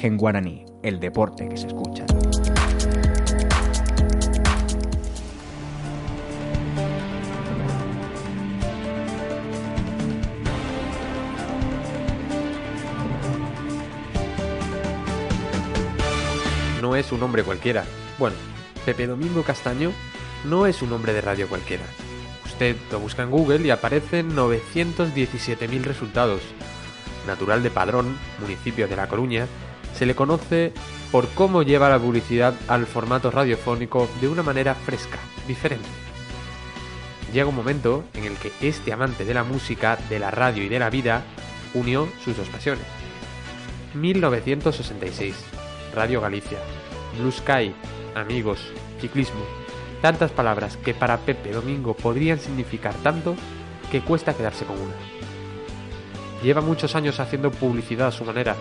Origen guaraní, el deporte que se escucha. No es un hombre cualquiera. Bueno, Pepe Domingo Castaño no es un hombre de radio cualquiera. Usted lo busca en Google y aparecen 917.000 resultados. Natural de Padrón, municipio de La Coruña, se le conoce por cómo lleva la publicidad al formato radiofónico de una manera fresca, diferente. Llega un momento en el que este amante de la música, de la radio y de la vida unió sus dos pasiones. 1966. Radio Galicia. Blue Sky. Amigos. Ciclismo. Tantas palabras que para Pepe Domingo podrían significar tanto que cuesta quedarse con una. Lleva muchos años haciendo publicidad a su manera.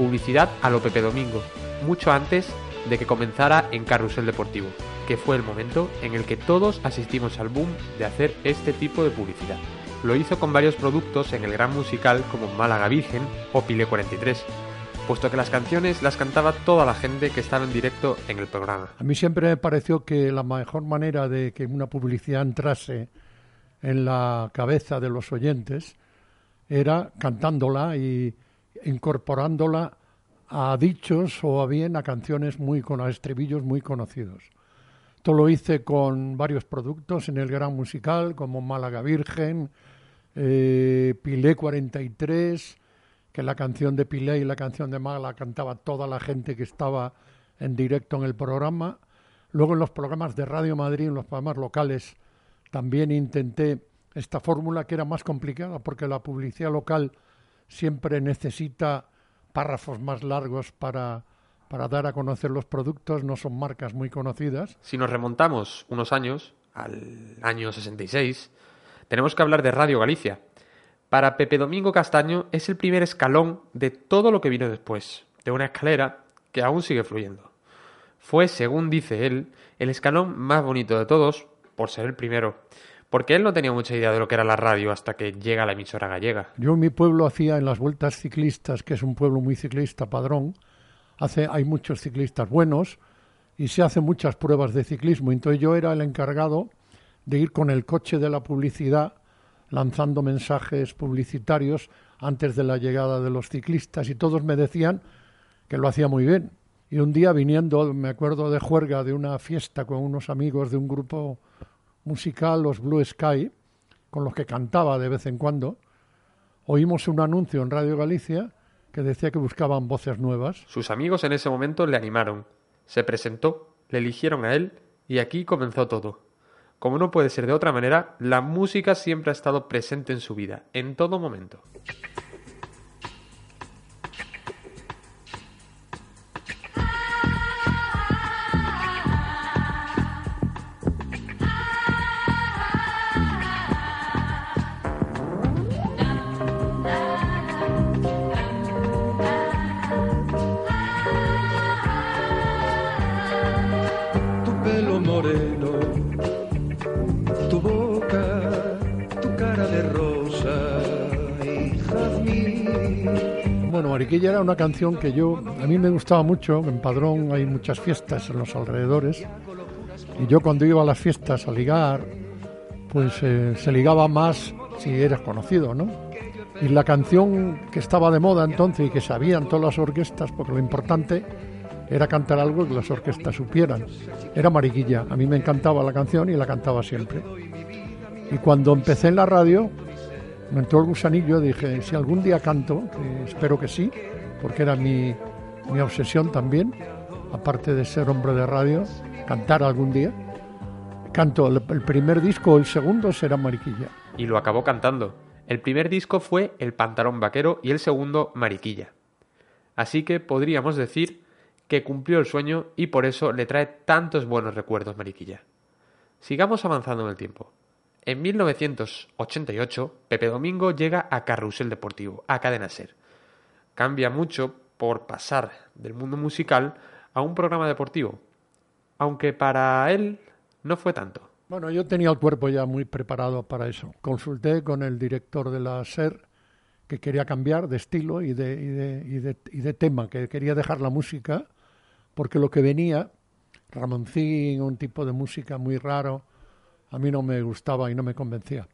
Publicidad a lo Pepe Domingo, mucho antes de que comenzara en Carrusel Deportivo, que fue el momento en el que todos asistimos al boom de hacer este tipo de publicidad. Lo hizo con varios productos en el gran musical como Málaga Virgen o Pile 43, puesto que las canciones las cantaba toda la gente que estaba en directo en el programa. A mí siempre me pareció que la mejor manera de que una publicidad entrase en la cabeza de los oyentes era cantándola y incorporándola a dichos o a bien a canciones muy con estribillos muy conocidos. Esto lo hice con varios productos en el gran musical como Málaga Virgen, eh, Pilé 43, que la canción de Pilé y la canción de Málaga cantaba toda la gente que estaba en directo en el programa. Luego en los programas de Radio Madrid, en los programas locales, también intenté esta fórmula que era más complicada porque la publicidad local siempre necesita párrafos más largos para, para dar a conocer los productos, no son marcas muy conocidas. Si nos remontamos unos años, al año 66, tenemos que hablar de Radio Galicia. Para Pepe Domingo Castaño es el primer escalón de todo lo que vino después, de una escalera que aún sigue fluyendo. Fue, según dice él, el escalón más bonito de todos, por ser el primero, porque él no tenía mucha idea de lo que era la radio hasta que llega la emisora gallega. Yo en mi pueblo hacía en las vueltas ciclistas, que es un pueblo muy ciclista, Padrón, hace, hay muchos ciclistas buenos y se hacen muchas pruebas de ciclismo. Entonces yo era el encargado de ir con el coche de la publicidad lanzando mensajes publicitarios antes de la llegada de los ciclistas y todos me decían que lo hacía muy bien. Y un día viniendo, me acuerdo de juerga de una fiesta con unos amigos de un grupo musical, los Blue Sky, con los que cantaba de vez en cuando, oímos un anuncio en Radio Galicia que decía que buscaban voces nuevas. Sus amigos en ese momento le animaron, se presentó, le eligieron a él y aquí comenzó todo. Como no puede ser de otra manera, la música siempre ha estado presente en su vida, en todo momento. Mariquilla era una canción que yo, a mí me gustaba mucho, en Padrón hay muchas fiestas en los alrededores, y yo cuando iba a las fiestas a ligar, pues eh, se ligaba más si eras conocido, ¿no? Y la canción que estaba de moda entonces y que sabían todas las orquestas, porque lo importante era cantar algo que las orquestas supieran, era Mariquilla. A mí me encantaba la canción y la cantaba siempre. Y cuando empecé en la radio, me entró el gusanillo, dije, si algún día canto, que espero que sí, porque era mi, mi obsesión también, aparte de ser hombre de radio, cantar algún día. Canto el, el primer disco el segundo será Mariquilla. Y lo acabó cantando. El primer disco fue El pantalón vaquero y el segundo Mariquilla. Así que podríamos decir que cumplió el sueño y por eso le trae tantos buenos recuerdos Mariquilla. Sigamos avanzando en el tiempo. En 1988, Pepe Domingo llega a Carrusel Deportivo, a Cadena Ser. Cambia mucho por pasar del mundo musical a un programa deportivo, aunque para él no fue tanto. Bueno, yo tenía el cuerpo ya muy preparado para eso. Consulté con el director de la SER que quería cambiar de estilo y de, y de, y de, y de tema, que quería dejar la música, porque lo que venía, Ramoncín, un tipo de música muy raro, a mí no me gustaba y no me convencía.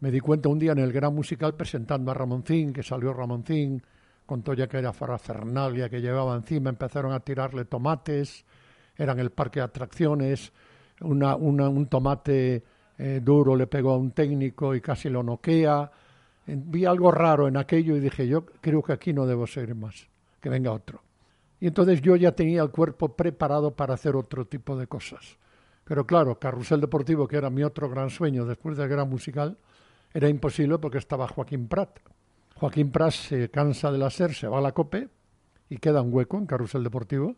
Me di cuenta un día en el Gran Musical presentando a Ramoncín, que salió Ramoncín, contó ya que era Fernalia que llevaba encima, empezaron a tirarle tomates, eran el parque de atracciones, un tomate eh, duro le pegó a un técnico y casi lo noquea. Vi algo raro en aquello y dije, yo creo que aquí no debo seguir más, que venga otro. Y entonces yo ya tenía el cuerpo preparado para hacer otro tipo de cosas. Pero claro, Carrusel Deportivo, que era mi otro gran sueño después del gran musical, era imposible porque estaba Joaquín Prat. Joaquín Prat se cansa de la SER, se va a la COPE y queda un hueco en Carrusel Deportivo,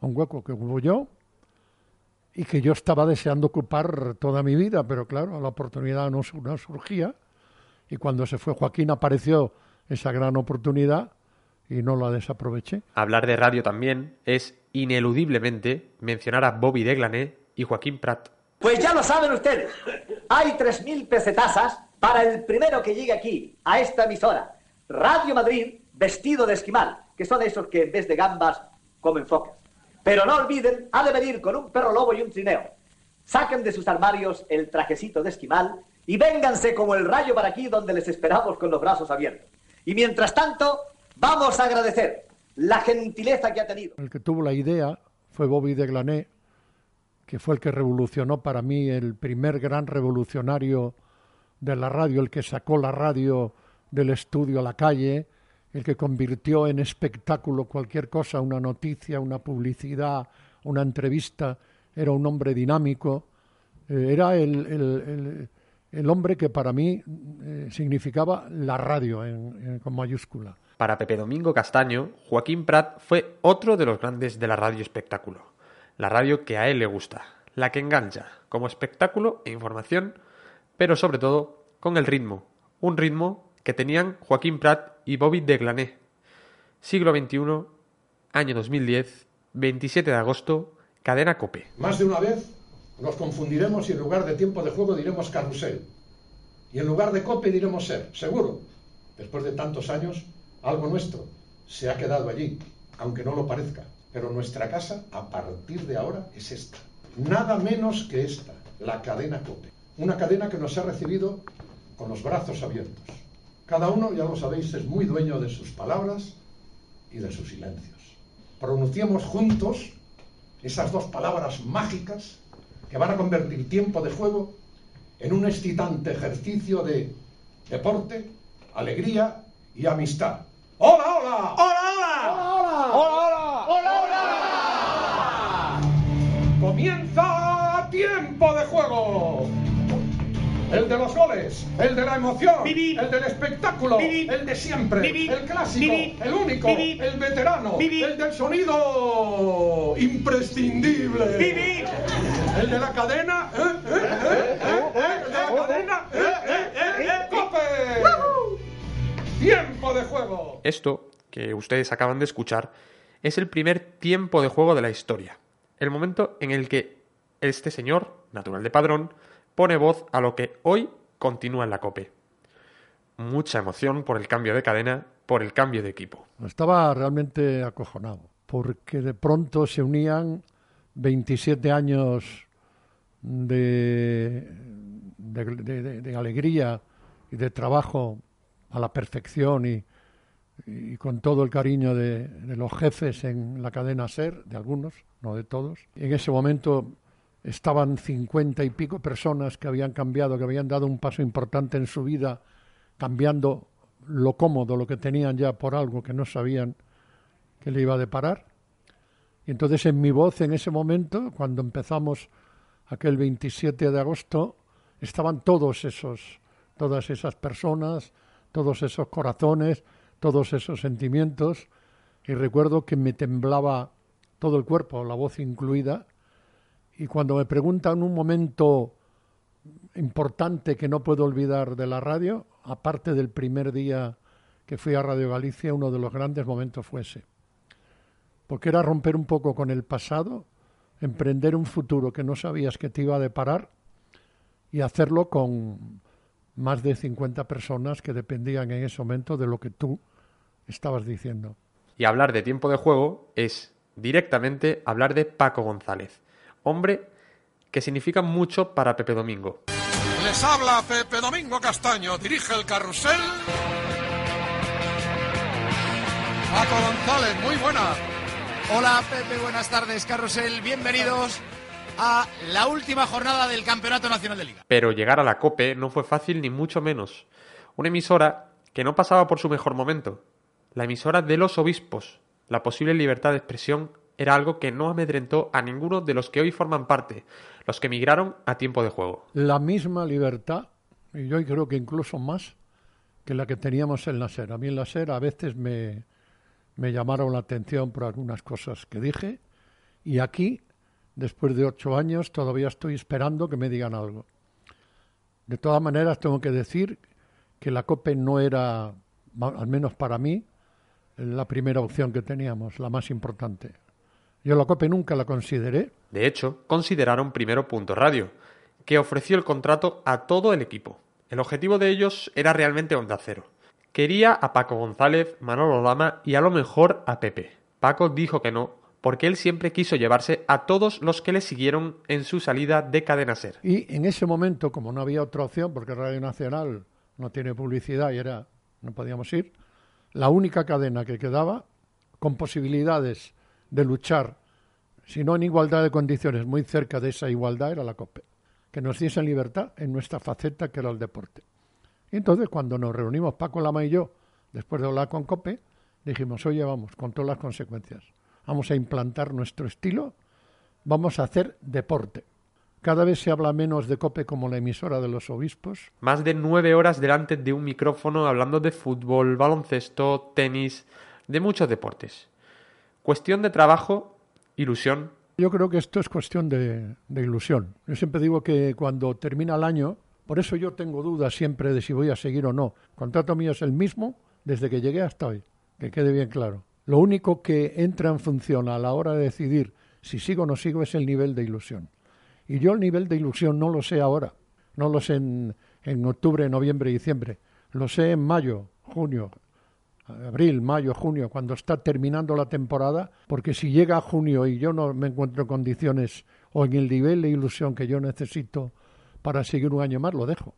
un hueco que hubo yo y que yo estaba deseando ocupar toda mi vida, pero claro, la oportunidad no, no surgía y cuando se fue Joaquín apareció esa gran oportunidad y no la desaproveché. Hablar de radio también es ineludiblemente mencionar a Bobby Deglané y Joaquín Prat. Pues ya lo saben ustedes. Hay 3.000 pesetasas para el primero que llegue aquí, a esta emisora. Radio Madrid, vestido de esquimal, que son esos que en vez de gambas comen focas. Pero no olviden, ha de venir con un perro lobo y un trineo. Saquen de sus armarios el trajecito de esquimal y vénganse como el rayo para aquí donde les esperamos con los brazos abiertos. Y mientras tanto, vamos a agradecer la gentileza que ha tenido. El que tuvo la idea fue Bobby de Glané, que fue el que revolucionó para mí el primer gran revolucionario de la radio, el que sacó la radio del estudio a la calle, el que convirtió en espectáculo cualquier cosa, una noticia, una publicidad, una entrevista, era un hombre dinámico, eh, era el, el, el, hombre que para mí eh, significaba la radio en, con mayúscula. Para Pepe Domingo Castaño, Joaquín Prat fue otro de los grandes de la radio espectáculo, la radio que a él le gusta, la que engancha, como espectáculo e información, pero sobre todo con el ritmo, un ritmo que tenían Joaquín Prat y Bobby Deglané. Siglo XXI, año 2010, 27 de agosto, cadena Cope. Más de una vez nos confundiremos y en lugar de tiempo de juego diremos carrusel. Y en lugar de Cope diremos ser, seguro. Después de tantos años, algo nuestro se ha quedado allí, aunque no lo parezca. Pero nuestra casa, a partir de ahora, es esta. Nada menos que esta, la cadena Cope. Una cadena que nos ha recibido con los brazos abiertos. Cada uno, ya lo sabéis, es muy dueño de sus palabras y de sus silencios. Pronunciemos juntos esas dos palabras mágicas que van a convertir tiempo de juego en un excitante ejercicio de deporte, alegría y amistad. ¡Hola, hola! ¡Hola, hola! ¡Hola, hola! ¡Comienza tiempo de juego! El de los goles, el de la emoción, el del espectáculo, el de siempre, el clásico, el único, el veterano, el del sonido imprescindible. Vivir. El de la cadena, ¿eh? ¿Eh? ¿Eh? El de la cadena. ¡Cope! Tiempo de juego. Esto, que ustedes acaban de escuchar, es el primer tiempo de juego de la historia. El momento en el que este señor, natural de Padrón, pone voz a lo que hoy continúa en la COPE. Mucha emoción por el cambio de cadena, por el cambio de equipo. Estaba realmente acojonado, porque de pronto se unían 27 años de, alegría y de trabajo a la perfección y, y con todo el cariño de, los jefes en la cadena SER, de algunos, no de todos. En ese momento estaban cincuenta y pico personas que habían cambiado, que habían dado un paso importante en su vida, cambiando lo cómodo, lo que tenían ya por algo que no sabían que le iba a deparar. Y entonces en mi voz en ese momento, cuando empezamos aquel 27 de agosto, estaban todos esos, todas esas personas, todos esos corazones, todos esos sentimientos, y recuerdo que me temblaba todo el cuerpo, la voz incluida, y cuando me preguntan un momento importante que no puedo olvidar de la radio, aparte del primer día que fui a Radio Galicia, uno de los grandes momentos fue ese. Porque era romper un poco con el pasado, emprender un futuro que no sabías que te iba a deparar y hacerlo con más de 50 personas que dependían en ese momento de lo que tú estabas diciendo. Y hablar de tiempo de juego es directamente hablar de Paco González, hombre que significa mucho para Pepe Domingo. Les habla Pepe Domingo Castaño, dirige el carrusel. Paco González, muy buena. Hola Pepe, buenas tardes, carrusel, bienvenidos a la última jornada del Campeonato Nacional de Liga. Pero llegar a la COPE no fue fácil ni mucho menos. Una emisora que no pasaba por su mejor momento. La emisora de los obispos. La posible libertad de expresión era algo que no amedrentó a ninguno de los que hoy forman parte, los que emigraron a tiempo de juego. La misma libertad, y yo creo que incluso más, que la que teníamos en la SER. A mí en la SER a veces me, me llamaron la atención por algunas cosas que dije, y aquí, después de ocho años, todavía estoy esperando que me digan algo. De todas maneras, tengo que decir que la COPE no era, al menos para mí, la primera opción que teníamos, la más importante. Yo la COPE nunca la consideré. De hecho, consideraron primero Punto Radio, que ofreció el contrato a todo el equipo. El objetivo de ellos era realmente Onda Cero. Quería a Paco González, Manolo Lama y a lo mejor a Pepe. Paco dijo que no, porque él siempre quiso llevarse a todos los que le siguieron en su salida de Cadena Ser. Y en ese momento, como no había otra opción, porque Radio Nacional no tiene publicidad y era no podíamos ir, la única cadena que quedaba con posibilidades de luchar, si no en igualdad de condiciones, muy cerca de esa igualdad era la COPE, que nos diese libertad en nuestra faceta que era el deporte. Y entonces cuando nos reunimos Paco Lama y yo, después de hablar con COPE, dijimos, oye, vamos, con todas las consecuencias, vamos a implantar nuestro estilo, vamos a hacer deporte. Cada vez se habla menos de COPE como la emisora de los obispos. Más de nueve horas delante de un micrófono hablando de fútbol, baloncesto, tenis, de muchos deportes. Cuestión de trabajo, ilusión. Yo creo que esto es cuestión de, de, ilusión. Yo siempre digo que cuando termina el año, por eso yo tengo dudas siempre de si voy a seguir o no. El contrato mío es el mismo desde que llegué hasta hoy, que quede bien claro. Lo único que entra en función a la hora de decidir si sigo o no sigo es el nivel de ilusión. Y yo el nivel de ilusión no lo sé ahora, no lo sé en, en octubre, noviembre, diciembre, lo sé en mayo, junio, abril, mayo, junio, cuando está terminando la temporada, porque si llega a junio y yo no me encuentro en condiciones o en el nivel de ilusión que yo necesito para seguir un año más, lo dejo.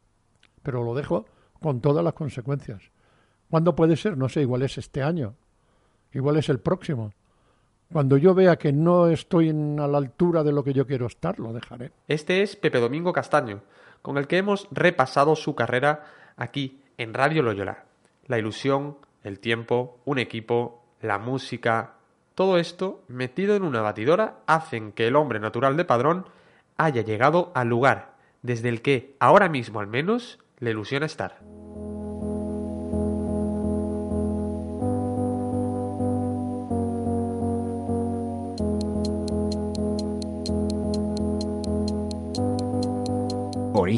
Pero lo dejo con todas las consecuencias. ¿Cuándo puede ser? No sé, igual es este año, igual es el próximo. Cuando yo vea que no estoy a la altura de lo que yo quiero estar, lo dejaré. Este es Pepe Domingo Castaño, con el que hemos repasado su carrera aquí en Radio Loyola. La ilusión, el tiempo, un equipo, la música, todo esto metido en una batidora hacen que el hombre natural de Padrón haya llegado al lugar desde el que, ahora mismo al menos, le ilusiona estar.